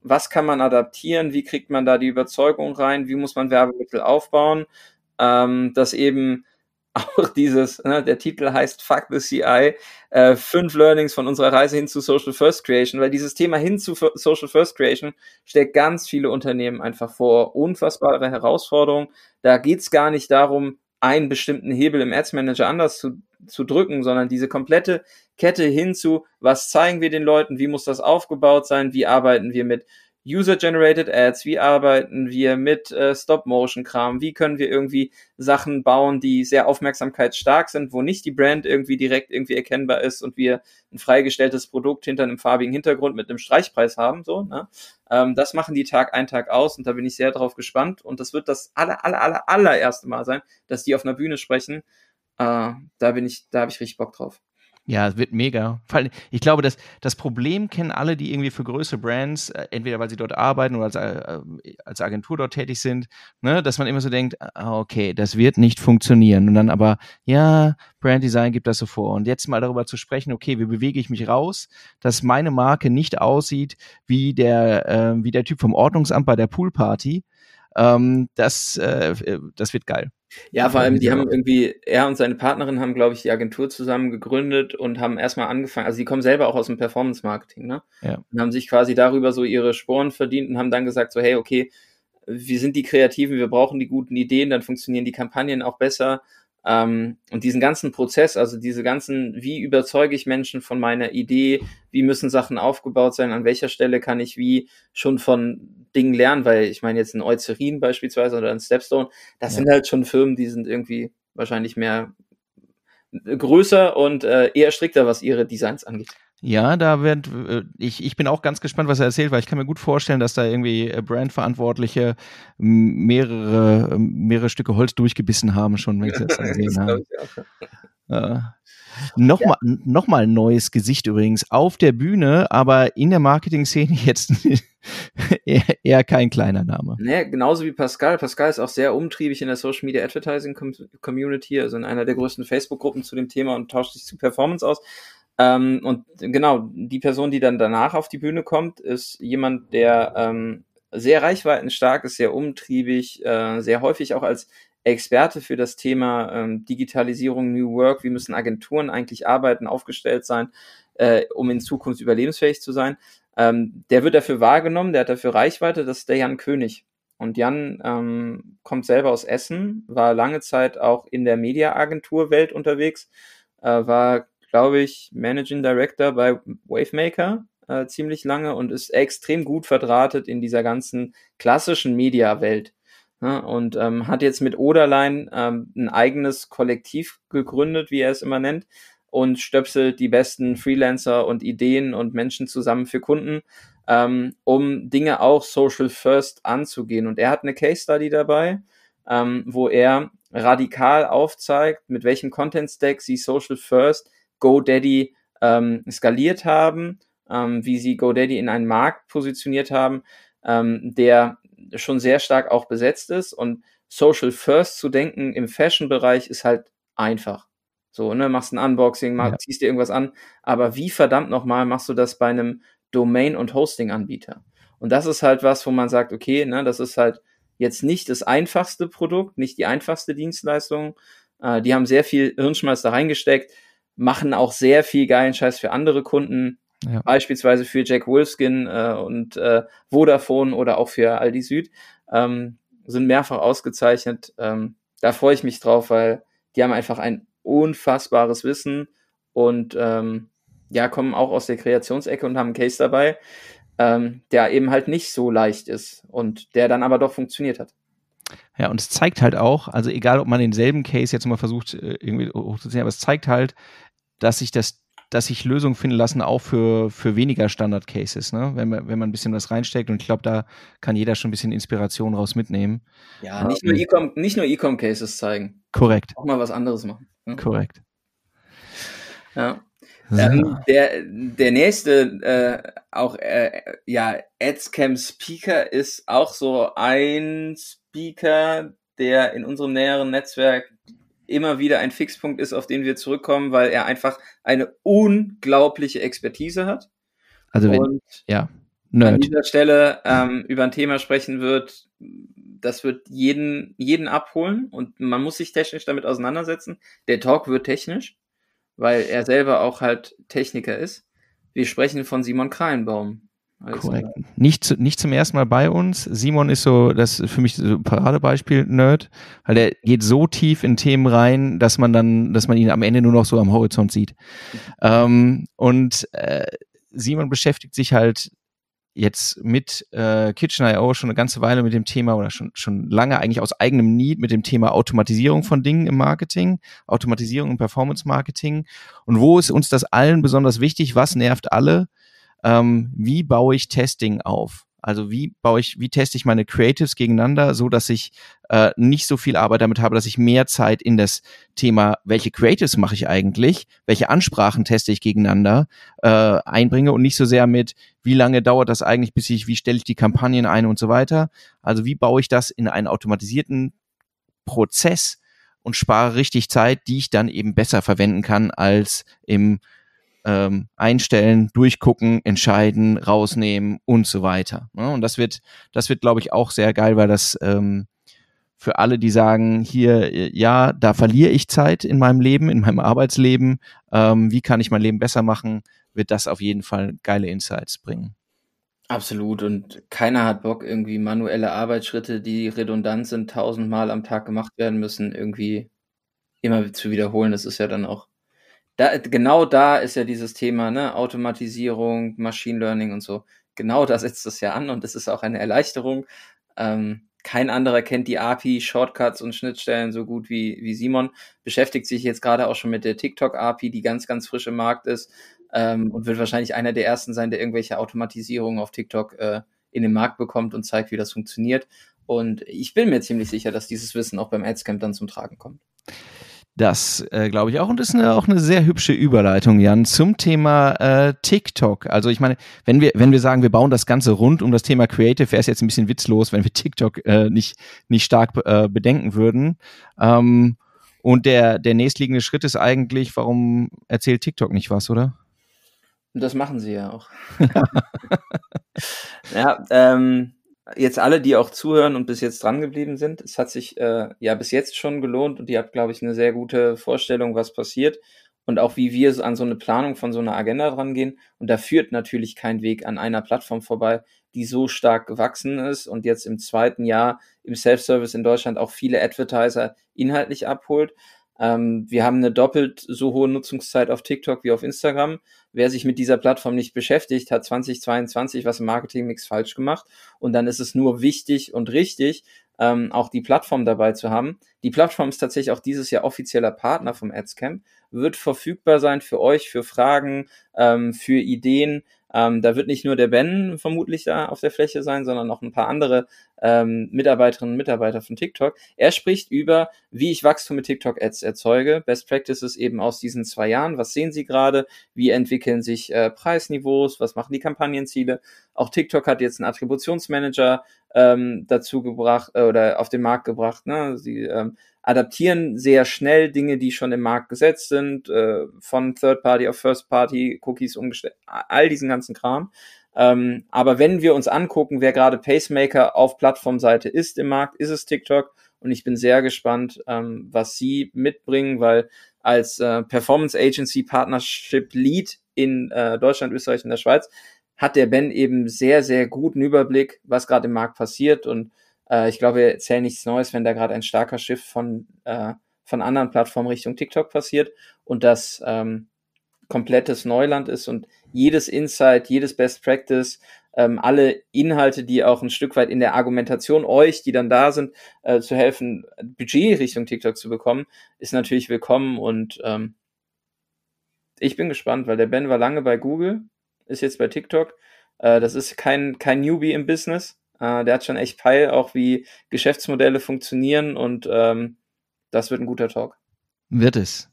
Was kann man adaptieren? Wie kriegt man da die Überzeugung rein? Wie muss man Werbemittel aufbauen? ähm, dass eben auch dieses, ne, der Titel heißt Fuck the CI, äh, fünf Learnings von unserer Reise hin zu Social First Creation, weil dieses Thema hin zu Social First Creation stellt ganz viele Unternehmen einfach vor unfassbare Herausforderungen. Da geht's gar nicht darum, einen bestimmten Hebel im Ads Manager anders zu, zu drücken, sondern diese komplette Kette hin zu, was zeigen wir den Leuten, wie muss das aufgebaut sein, wie arbeiten wir mit User-Generated Ads, wie arbeiten wir mit äh, Stop-Motion-Kram, wie können wir irgendwie Sachen bauen, die sehr aufmerksamkeitsstark sind, wo nicht die Brand irgendwie direkt irgendwie erkennbar ist und wir ein freigestelltes Produkt hinter einem farbigen Hintergrund mit einem Streichpreis haben, so, ne? Ähm, das machen die Tag ein, Tag aus und da bin ich sehr drauf gespannt und das wird das aller, aller, aller, allererste Mal sein, dass die auf einer Bühne sprechen. Äh, da bin ich, da habe ich richtig Bock drauf. Ja, es wird mega. Ich glaube, das, das Problem kennen alle, die irgendwie für größere Brands, äh, entweder weil sie dort arbeiten oder als, äh, als Agentur dort tätig sind, ne, dass man immer so denkt, ah, okay, das wird nicht funktionieren. Und dann aber, ja, Brand Design gibt das so vor. Und jetzt mal darüber zu sprechen, okay, wie bewege ich mich raus, dass meine Marke nicht aussieht wie der, äh, wie der Typ vom Ordnungsamt bei der Poolparty. Ähm, das, äh, das wird geil. Ja, vor allem, die haben irgendwie, er und seine Partnerin haben, glaube ich, die Agentur zusammen gegründet und haben erstmal angefangen, also die kommen selber auch aus dem Performance-Marketing, ne? Ja. Und haben sich quasi darüber so ihre Sporen verdient und haben dann gesagt, so, hey, okay, wir sind die Kreativen, wir brauchen die guten Ideen, dann funktionieren die Kampagnen auch besser ähm, und diesen ganzen Prozess, also diese ganzen, wie überzeuge ich Menschen von meiner Idee, wie müssen Sachen aufgebaut sein, an welcher Stelle kann ich wie schon von Dingen lernen, weil ich meine jetzt ein Eucerin beispielsweise oder ein Stepstone, das ja. sind halt schon Firmen, die sind irgendwie wahrscheinlich mehr größer und äh, eher strikter, was ihre Designs angeht. Ja, da wird, äh, ich, ich bin auch ganz gespannt, was er erzählt, weil ich kann mir gut vorstellen, dass da irgendwie äh, Brandverantwortliche mehrere, mehrere Stücke Holz durchgebissen haben, schon, wenn ich das gesehen habe. Äh, Nochmal ja. noch mal ein neues Gesicht übrigens auf der Bühne, aber in der Marketing-Szene jetzt eher, eher, kein kleiner Name. Nee, genauso wie Pascal. Pascal ist auch sehr umtriebig in der Social Media Advertising Community, also in einer der größten Facebook-Gruppen zu dem Thema und tauscht sich zu Performance aus. Ähm, und genau, die Person, die dann danach auf die Bühne kommt, ist jemand, der ähm, sehr reichweitenstark ist, sehr umtriebig, äh, sehr häufig auch als Experte für das Thema ähm, Digitalisierung, New Work, wie müssen Agenturen eigentlich arbeiten, aufgestellt sein, äh, um in Zukunft überlebensfähig zu sein. Ähm, der wird dafür wahrgenommen, der hat dafür Reichweite, das ist der Jan König. Und Jan ähm, kommt selber aus Essen, war lange Zeit auch in der Mediaagenturwelt unterwegs, äh, war glaube ich, Managing Director bei Wavemaker äh, ziemlich lange und ist extrem gut verdrahtet in dieser ganzen klassischen Media-Welt. Ja, und ähm, hat jetzt mit Oderlein ähm, ein eigenes Kollektiv gegründet, wie er es immer nennt, und stöpselt die besten Freelancer und Ideen und Menschen zusammen für Kunden, ähm, um Dinge auch Social First anzugehen. Und er hat eine Case Study dabei, ähm, wo er radikal aufzeigt, mit welchem Content Stack sie Social First GoDaddy ähm, skaliert haben, ähm, wie sie GoDaddy in einen Markt positioniert haben, ähm, der schon sehr stark auch besetzt ist und Social First zu denken im Fashion-Bereich ist halt einfach. So, ne, machst ein Unboxing, mach, ja. ziehst dir irgendwas an, aber wie verdammt nochmal machst du das bei einem Domain- und Hosting-Anbieter? Und das ist halt was, wo man sagt, okay, ne, das ist halt jetzt nicht das einfachste Produkt, nicht die einfachste Dienstleistung. Äh, die haben sehr viel Hirnschmalz da reingesteckt machen auch sehr viel geilen Scheiß für andere Kunden. Ja. Beispielsweise für Jack Wolfskin äh, und äh, Vodafone oder auch für Aldi Süd. Ähm, sind mehrfach ausgezeichnet. Ähm, da freue ich mich drauf, weil die haben einfach ein unfassbares Wissen und ähm, ja, kommen auch aus der Kreationsecke und haben einen Case dabei, ähm, der eben halt nicht so leicht ist und der dann aber doch funktioniert hat. Ja, und es zeigt halt auch, also egal, ob man denselben Case jetzt mal versucht, äh, irgendwie hochzuziehen, aber es zeigt halt, dass sich das dass sich Lösungen finden lassen, auch für, für weniger Standard-Cases, ne? wenn, man, wenn man ein bisschen was reinsteckt. Und ich glaube, da kann jeder schon ein bisschen Inspiration raus mitnehmen. Ja, nicht nur E-Com, nicht nur E-Com-Cases zeigen. Korrekt. Auch mal was anderes machen. Ne? Korrekt. Ja. So. Ähm, der, der nächste, äh, auch, äh, ja, AdsCam Speaker ist auch so ein Speaker, der in unserem näheren Netzwerk immer wieder ein Fixpunkt ist, auf den wir zurückkommen, weil er einfach eine unglaubliche Expertise hat. Also wenn, und ja, Nerd. an dieser Stelle ähm, über ein Thema sprechen wird, das wird jeden, jeden abholen und man muss sich technisch damit auseinandersetzen. Der Talk wird technisch, weil er selber auch halt Techniker ist. Wir sprechen von Simon Krahenbaum. Also, Korrekt. Nicht, zu, nicht zum ersten Mal bei uns. Simon ist so, das ist für mich so ein Paradebeispiel Nerd, weil der geht so tief in Themen rein, dass man dann, dass man ihn am Ende nur noch so am Horizont sieht. Ähm, und äh, Simon beschäftigt sich halt jetzt mit äh, Kitchen.io schon eine ganze Weile mit dem Thema oder schon, schon lange eigentlich aus eigenem Need mit dem Thema Automatisierung von Dingen im Marketing, Automatisierung im Performance Marketing. Und wo ist uns das allen besonders wichtig? Was nervt alle? Ähm, wie baue ich Testing auf? Also wie baue ich, wie teste ich meine Creatives gegeneinander, so dass ich äh, nicht so viel Arbeit damit habe, dass ich mehr Zeit in das Thema, welche Creatives mache ich eigentlich, welche Ansprachen teste ich gegeneinander äh, einbringe und nicht so sehr mit, wie lange dauert das eigentlich, bis ich, wie stelle ich die Kampagnen ein und so weiter. Also wie baue ich das in einen automatisierten Prozess und spare richtig Zeit, die ich dann eben besser verwenden kann als im ähm, einstellen, durchgucken, entscheiden, rausnehmen und so weiter. Ne? Und das wird, das wird, glaube ich, auch sehr geil, weil das ähm, für alle, die sagen, hier, äh, ja, da verliere ich Zeit in meinem Leben, in meinem Arbeitsleben, ähm, wie kann ich mein Leben besser machen, wird das auf jeden Fall geile Insights bringen. Absolut. Und keiner hat Bock, irgendwie manuelle Arbeitsschritte, die redundant sind, tausendmal am Tag gemacht werden müssen, irgendwie immer zu wiederholen. Das ist ja dann auch da, genau da ist ja dieses Thema, ne, Automatisierung, Machine Learning und so. Genau da setzt es ja an und es ist auch eine Erleichterung. Ähm, kein anderer kennt die API, Shortcuts und Schnittstellen so gut wie, wie Simon. Beschäftigt sich jetzt gerade auch schon mit der TikTok-API, die ganz, ganz frisch im Markt ist ähm, und wird wahrscheinlich einer der ersten sein, der irgendwelche Automatisierungen auf TikTok äh, in den Markt bekommt und zeigt, wie das funktioniert. Und ich bin mir ziemlich sicher, dass dieses Wissen auch beim Adscamp dann zum Tragen kommt. Das äh, glaube ich auch. Und das ist eine, auch eine sehr hübsche Überleitung, Jan, zum Thema äh, TikTok. Also ich meine, wenn wir, wenn wir sagen, wir bauen das Ganze rund um das Thema Creative, wäre es jetzt ein bisschen witzlos, wenn wir TikTok äh, nicht, nicht stark äh, bedenken würden. Ähm, und der, der nächstliegende Schritt ist eigentlich, warum erzählt TikTok nicht was, oder? Das machen sie ja auch. ja, ähm, jetzt alle, die auch zuhören und bis jetzt dran geblieben sind, es hat sich äh, ja bis jetzt schon gelohnt und ihr habt, glaube ich, eine sehr gute Vorstellung, was passiert und auch wie wir an so eine Planung von so einer Agenda drangehen. Und da führt natürlich kein Weg an einer Plattform vorbei, die so stark gewachsen ist und jetzt im zweiten Jahr im Self-Service in Deutschland auch viele Advertiser inhaltlich abholt. Ähm, wir haben eine doppelt so hohe Nutzungszeit auf TikTok wie auf Instagram. Wer sich mit dieser Plattform nicht beschäftigt, hat 2022 was im Marketingmix falsch gemacht. Und dann ist es nur wichtig und richtig, ähm, auch die Plattform dabei zu haben. Die Plattform ist tatsächlich auch dieses Jahr offizieller Partner vom AdsCamp, wird verfügbar sein für euch, für Fragen, ähm, für Ideen. Ähm, da wird nicht nur der Ben vermutlich da auf der Fläche sein, sondern noch ein paar andere ähm, Mitarbeiterinnen und Mitarbeiter von TikTok. Er spricht über, wie ich Wachstum mit TikTok-Ads erzeuge. Best Practices eben aus diesen zwei Jahren. Was sehen Sie gerade? Wie entwickeln sich äh, Preisniveaus? Was machen die Kampagnenziele? Auch TikTok hat jetzt einen Attributionsmanager ähm, dazu gebracht äh, oder auf den Markt gebracht. Ne? Sie ähm, adaptieren sehr schnell Dinge, die schon im Markt gesetzt sind, äh, von Third Party auf First Party, Cookies umgestellt, all diesen ganzen Kram. Ähm, aber wenn wir uns angucken, wer gerade Pacemaker auf Plattformseite ist im Markt, ist es TikTok. Und ich bin sehr gespannt, ähm, was sie mitbringen, weil als äh, Performance Agency Partnership Lead in äh, Deutschland, Österreich und der Schweiz hat der Ben eben sehr, sehr guten Überblick, was gerade im Markt passiert. Und äh, ich glaube, wir erzählen nichts Neues, wenn da gerade ein starker Schiff von, äh, von anderen Plattformen Richtung TikTok passiert und das ähm, komplettes Neuland ist und jedes Insight, jedes Best Practice, ähm, alle Inhalte, die auch ein Stück weit in der Argumentation euch, die dann da sind, äh, zu helfen, Budget Richtung TikTok zu bekommen, ist natürlich willkommen. Und ähm, ich bin gespannt, weil der Ben war lange bei Google, ist jetzt bei TikTok. Äh, das ist kein, kein Newbie im Business. Äh, der hat schon echt Peil, auch wie Geschäftsmodelle funktionieren und ähm, das wird ein guter Talk. Wird es.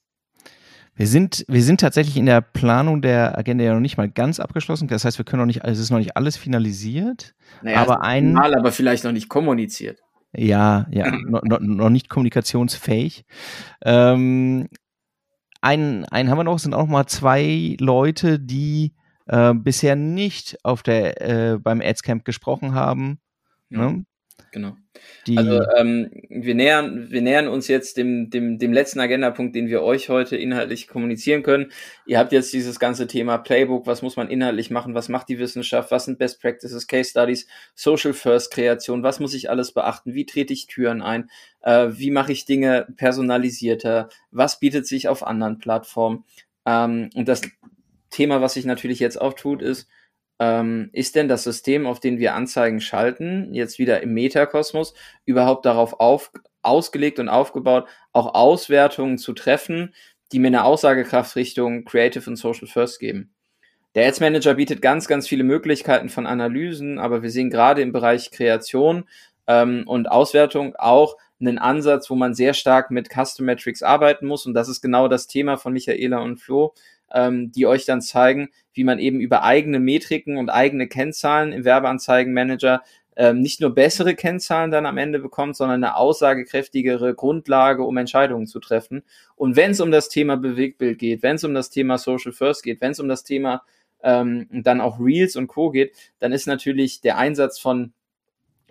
Wir sind, wir sind tatsächlich in der Planung der Agenda ja noch nicht mal ganz abgeschlossen. Das heißt, wir können noch nicht, es ist noch nicht alles finalisiert. Naja, aber ein. Mal, aber vielleicht noch nicht kommuniziert. Ja, ja, noch, noch nicht kommunikationsfähig. Ähm, einen, einen haben wir noch, sind auch noch mal zwei Leute, die äh, bisher nicht auf der, äh, beim Adscamp gesprochen haben. Ja. Ne? Genau. Die also ähm, wir, nähern, wir nähern uns jetzt dem, dem, dem letzten Agendapunkt, den wir euch heute inhaltlich kommunizieren können. Ihr habt jetzt dieses ganze Thema Playbook, was muss man inhaltlich machen, was macht die Wissenschaft, was sind Best Practices, Case Studies, Social First Kreation, was muss ich alles beachten, wie trete ich Türen ein, äh, wie mache ich Dinge personalisierter, was bietet sich auf anderen Plattformen. Ähm, und das Thema, was sich natürlich jetzt auftut, ist, ähm, ist denn das System, auf dem wir Anzeigen schalten, jetzt wieder im Metakosmos, überhaupt darauf auf, ausgelegt und aufgebaut, auch Auswertungen zu treffen, die mir eine Aussagekraft Richtung Creative und Social First geben? Der Ads Manager bietet ganz, ganz viele Möglichkeiten von Analysen, aber wir sehen gerade im Bereich Kreation ähm, und Auswertung auch einen Ansatz, wo man sehr stark mit Custom Metrics arbeiten muss. Und das ist genau das Thema von Michaela und Flo, ähm, die euch dann zeigen, wie man eben über eigene Metriken und eigene Kennzahlen im Werbeanzeigenmanager ähm, nicht nur bessere Kennzahlen dann am Ende bekommt, sondern eine aussagekräftigere Grundlage, um Entscheidungen zu treffen. Und wenn es um das Thema Bewegtbild geht, wenn es um das Thema Social First geht, wenn es um das Thema ähm, dann auch Reels und Co geht, dann ist natürlich der Einsatz von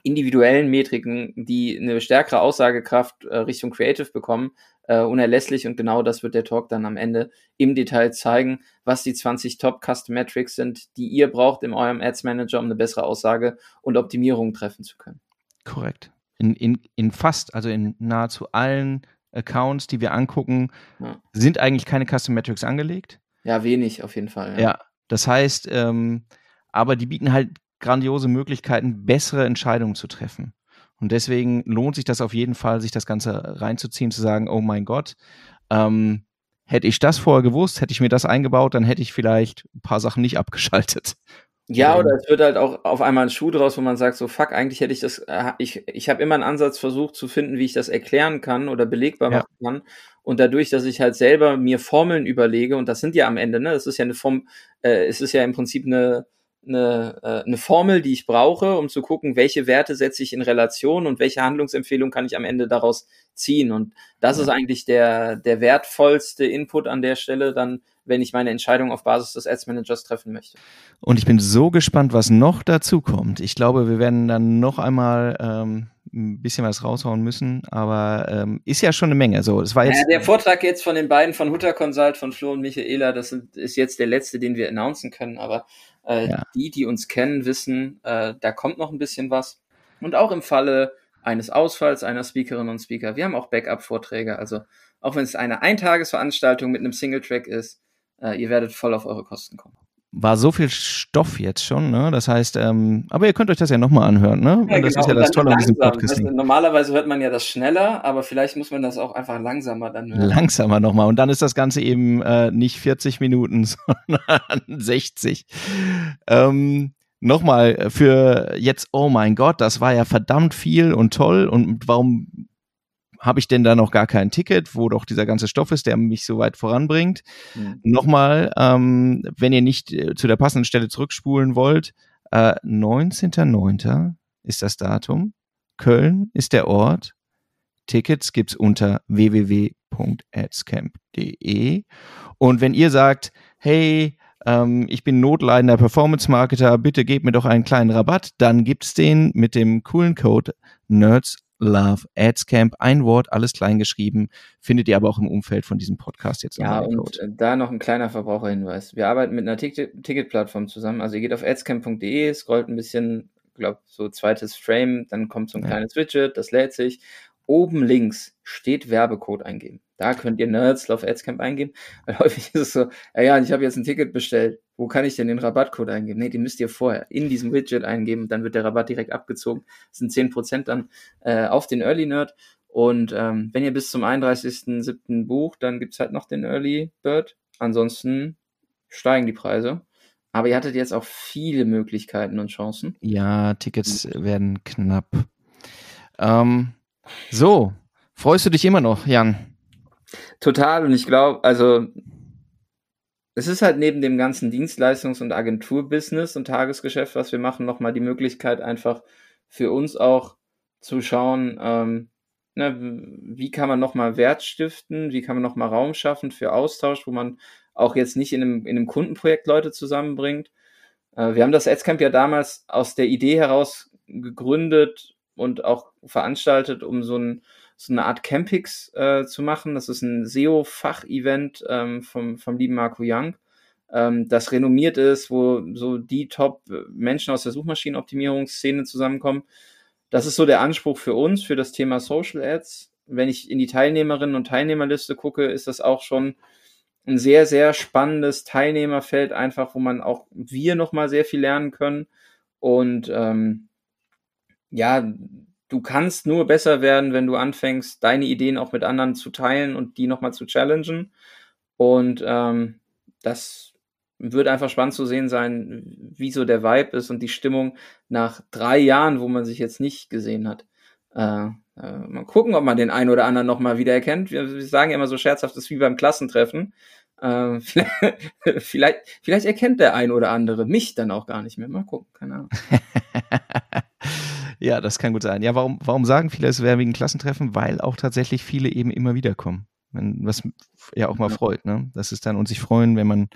individuellen Metriken, die eine stärkere Aussagekraft äh, Richtung Creative bekommen, äh, unerlässlich und genau das wird der Talk dann am Ende im Detail zeigen, was die 20 Top Custom Metrics sind, die ihr braucht in eurem Ads Manager, um eine bessere Aussage und Optimierung treffen zu können. Korrekt. In, in, in fast, also in nahezu allen Accounts, die wir angucken, ja. sind eigentlich keine Custom Metrics angelegt. Ja, wenig auf jeden Fall. Ja, ja das heißt, ähm, aber die bieten halt grandiose Möglichkeiten, bessere Entscheidungen zu treffen. Und deswegen lohnt sich das auf jeden Fall, sich das Ganze reinzuziehen, zu sagen, oh mein Gott, ähm, hätte ich das vorher gewusst, hätte ich mir das eingebaut, dann hätte ich vielleicht ein paar Sachen nicht abgeschaltet. Ja, oder es wird halt auch auf einmal ein Schuh draus, wo man sagt, so fuck, eigentlich hätte ich das, äh, ich, ich habe immer einen Ansatz versucht zu finden, wie ich das erklären kann oder belegbar ja. machen kann. Und dadurch, dass ich halt selber mir Formeln überlege, und das sind ja am Ende, ne, das ist ja eine Form, äh, es ist ja im Prinzip eine, eine, äh, eine Formel, die ich brauche, um zu gucken, welche Werte setze ich in Relation und welche Handlungsempfehlung kann ich am Ende daraus ziehen. Und das ist eigentlich der, der wertvollste Input an der Stelle, dann, wenn ich meine Entscheidung auf Basis des Ads Managers treffen möchte. Und ich bin so gespannt, was noch dazu kommt. Ich glaube, wir werden dann noch einmal ähm, ein bisschen was raushauen müssen, aber ähm, ist ja schon eine Menge. So, es war jetzt ja, der Vortrag jetzt von den beiden von Hutter Consult, von Flo und Michaela, das ist jetzt der letzte, den wir announcen können, aber äh, ja. Die, die uns kennen, wissen, äh, da kommt noch ein bisschen was. Und auch im Falle eines Ausfalls einer Speakerin und Speaker. Wir haben auch Backup-Vorträge. Also auch wenn es eine Eintagesveranstaltung mit einem Single-Track ist, äh, ihr werdet voll auf eure Kosten kommen war so viel Stoff jetzt schon, ne? Das heißt, ähm, aber ihr könnt euch das ja nochmal anhören, ne? Ja, das genau. ist ja das Tolle an diesem Podcast. Also, normalerweise hört man ja das schneller, aber vielleicht muss man das auch einfach langsamer dann hören. Langsamer nochmal. Und dann ist das Ganze eben äh, nicht 40 Minuten, sondern 60. Ähm, nochmal für jetzt, oh mein Gott, das war ja verdammt viel und toll. Und warum habe ich denn da noch gar kein Ticket, wo doch dieser ganze Stoff ist, der mich so weit voranbringt. Mhm. Nochmal, ähm, wenn ihr nicht äh, zu der passenden Stelle zurückspulen wollt, äh, 19.09. ist das Datum. Köln ist der Ort. Tickets gibt's unter www.adscamp.de. Und wenn ihr sagt, hey, ähm, ich bin notleidender Performance-Marketer, bitte gebt mir doch einen kleinen Rabatt, dann gibt's den mit dem coolen Code NERDS Love Ads Camp. Ein Wort, alles klein geschrieben, findet ihr aber auch im Umfeld von diesem Podcast jetzt. Ja, und da noch ein kleiner Verbraucherhinweis. Wir arbeiten mit einer Ticketplattform zusammen. Also ihr geht auf adscamp.de, scrollt ein bisschen, glaube so zweites Frame, dann kommt so ein ja. kleines Widget, das lädt sich. Oben links steht Werbecode eingeben. Da könnt ihr Nerds Love Adscamp eingeben, weil häufig ist es so, ja, ja, ich habe jetzt ein Ticket bestellt. Wo kann ich denn den Rabattcode eingeben? Nee, den müsst ihr vorher in diesem Widget eingeben, dann wird der Rabatt direkt abgezogen. Das sind 10% dann äh, auf den Early Nerd. Und ähm, wenn ihr bis zum 31.07. bucht, dann gibt's halt noch den Early Bird. Ansonsten steigen die Preise. Aber ihr hattet jetzt auch viele Möglichkeiten und Chancen. Ja, Tickets werden knapp. Ähm, so, freust du dich immer noch, Jan? Total. Und ich glaube, also es ist halt neben dem ganzen Dienstleistungs- und Agenturbusiness und Tagesgeschäft, was wir machen, nochmal die Möglichkeit, einfach für uns auch zu schauen, ähm, ne, wie kann man nochmal Wert stiften, wie kann man nochmal Raum schaffen für Austausch, wo man auch jetzt nicht in einem, in einem Kundenprojekt Leute zusammenbringt. Äh, wir haben das Adscamp ja damals aus der Idee heraus gegründet, und auch veranstaltet, um so, ein, so eine Art Campix äh, zu machen. Das ist ein SEO-Fach-Event ähm, vom, vom lieben Marco Young, ähm, das renommiert ist, wo so die Top-Menschen aus der Suchmaschinenoptimierungsszene zusammenkommen. Das ist so der Anspruch für uns, für das Thema Social Ads. Wenn ich in die Teilnehmerinnen und Teilnehmerliste gucke, ist das auch schon ein sehr, sehr spannendes Teilnehmerfeld, einfach, wo man auch wir nochmal sehr viel lernen können. Und ähm, ja, du kannst nur besser werden, wenn du anfängst, deine Ideen auch mit anderen zu teilen und die nochmal zu challengen. Und ähm, das wird einfach spannend zu sehen sein, wie so der Vibe ist und die Stimmung nach drei Jahren, wo man sich jetzt nicht gesehen hat. Äh, äh, mal gucken, ob man den einen oder anderen nochmal wieder erkennt. Wir, wir sagen immer so scherzhaft, das ist wie beim Klassentreffen. Äh, vielleicht, vielleicht, vielleicht erkennt der ein oder andere mich dann auch gar nicht mehr. Mal gucken, keine Ahnung. ja, das kann gut sein. Ja, warum, warum sagen viele, es wäre wegen Klassentreffen? Weil auch tatsächlich viele eben immer wieder kommen. Was ja auch mal ja. freut, ne? Das ist dann und sich freuen, wenn man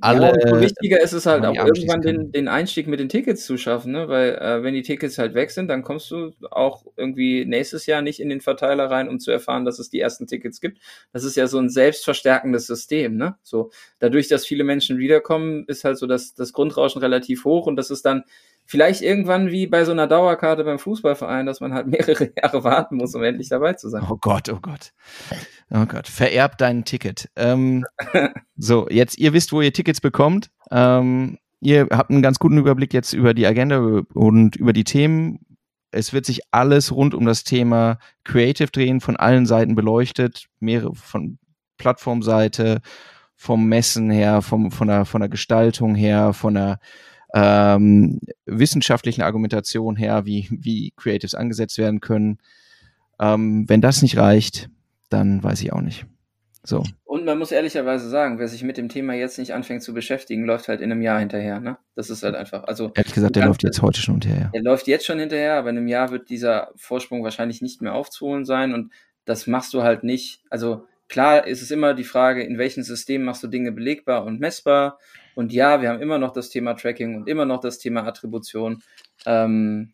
alle. Ja, wichtiger ist es halt auch irgendwann den, den Einstieg mit den Tickets zu schaffen, ne? Weil äh, wenn die Tickets halt weg sind, dann kommst du auch irgendwie nächstes Jahr nicht in den Verteiler rein, um zu erfahren, dass es die ersten Tickets gibt. Das ist ja so ein selbstverstärkendes System, ne? So dadurch, dass viele Menschen wiederkommen, ist halt so das, das Grundrauschen relativ hoch und das ist dann vielleicht irgendwann wie bei so einer Dauerkarte beim Fußballverein, dass man halt mehrere Jahre warten muss, um endlich dabei zu sein. Oh Gott, oh Gott. Oh Gott, vererbt dein Ticket. Ähm, so, jetzt, ihr wisst, wo ihr Tickets bekommt. Ähm, ihr habt einen ganz guten Überblick jetzt über die Agenda und über die Themen. Es wird sich alles rund um das Thema Creative drehen, von allen Seiten beleuchtet, mehrere von Plattformseite, vom Messen her, vom, von, der, von der Gestaltung her, von der ähm, wissenschaftlichen Argumentation her, wie, wie Creatives angesetzt werden können. Ähm, wenn das nicht reicht, dann weiß ich auch nicht. So. Und man muss ehrlicherweise sagen, wer sich mit dem Thema jetzt nicht anfängt zu beschäftigen, läuft halt in einem Jahr hinterher. Ne? Das ist halt einfach. Also ehrlich gesagt, der läuft jetzt heute schon hinterher. Der läuft jetzt schon hinterher, aber in einem Jahr wird dieser Vorsprung wahrscheinlich nicht mehr aufzuholen sein. Und das machst du halt nicht. Also klar ist es immer die Frage, in welchem System machst du Dinge belegbar und messbar und ja, wir haben immer noch das Thema Tracking und immer noch das Thema Attribution. Ähm,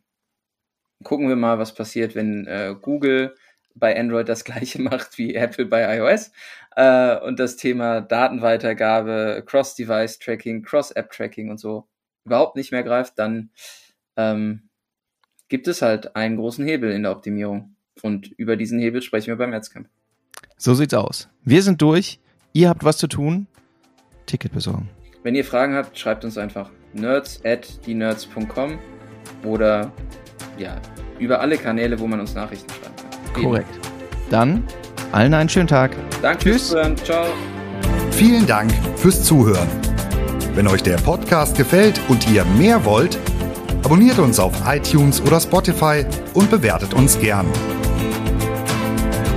gucken wir mal, was passiert, wenn äh, Google bei Android das gleiche macht wie Apple bei iOS äh, und das Thema Datenweitergabe, Cross-Device-Tracking, Cross-App-Tracking und so überhaupt nicht mehr greift, dann ähm, gibt es halt einen großen Hebel in der Optimierung. Und über diesen Hebel sprechen wir beim Adscamp. So sieht's aus. Wir sind durch. Ihr habt was zu tun. Ticket besorgen. Wenn ihr Fragen habt, schreibt uns einfach nerds at dienerds.com oder ja, über alle Kanäle, wo man uns Nachrichten schreiben kann. Korrekt. Dann allen einen schönen Tag. Danke Tschüss. fürs Zuhören. Ciao. Vielen Dank fürs Zuhören. Wenn euch der Podcast gefällt und ihr mehr wollt, abonniert uns auf iTunes oder Spotify und bewertet uns gern.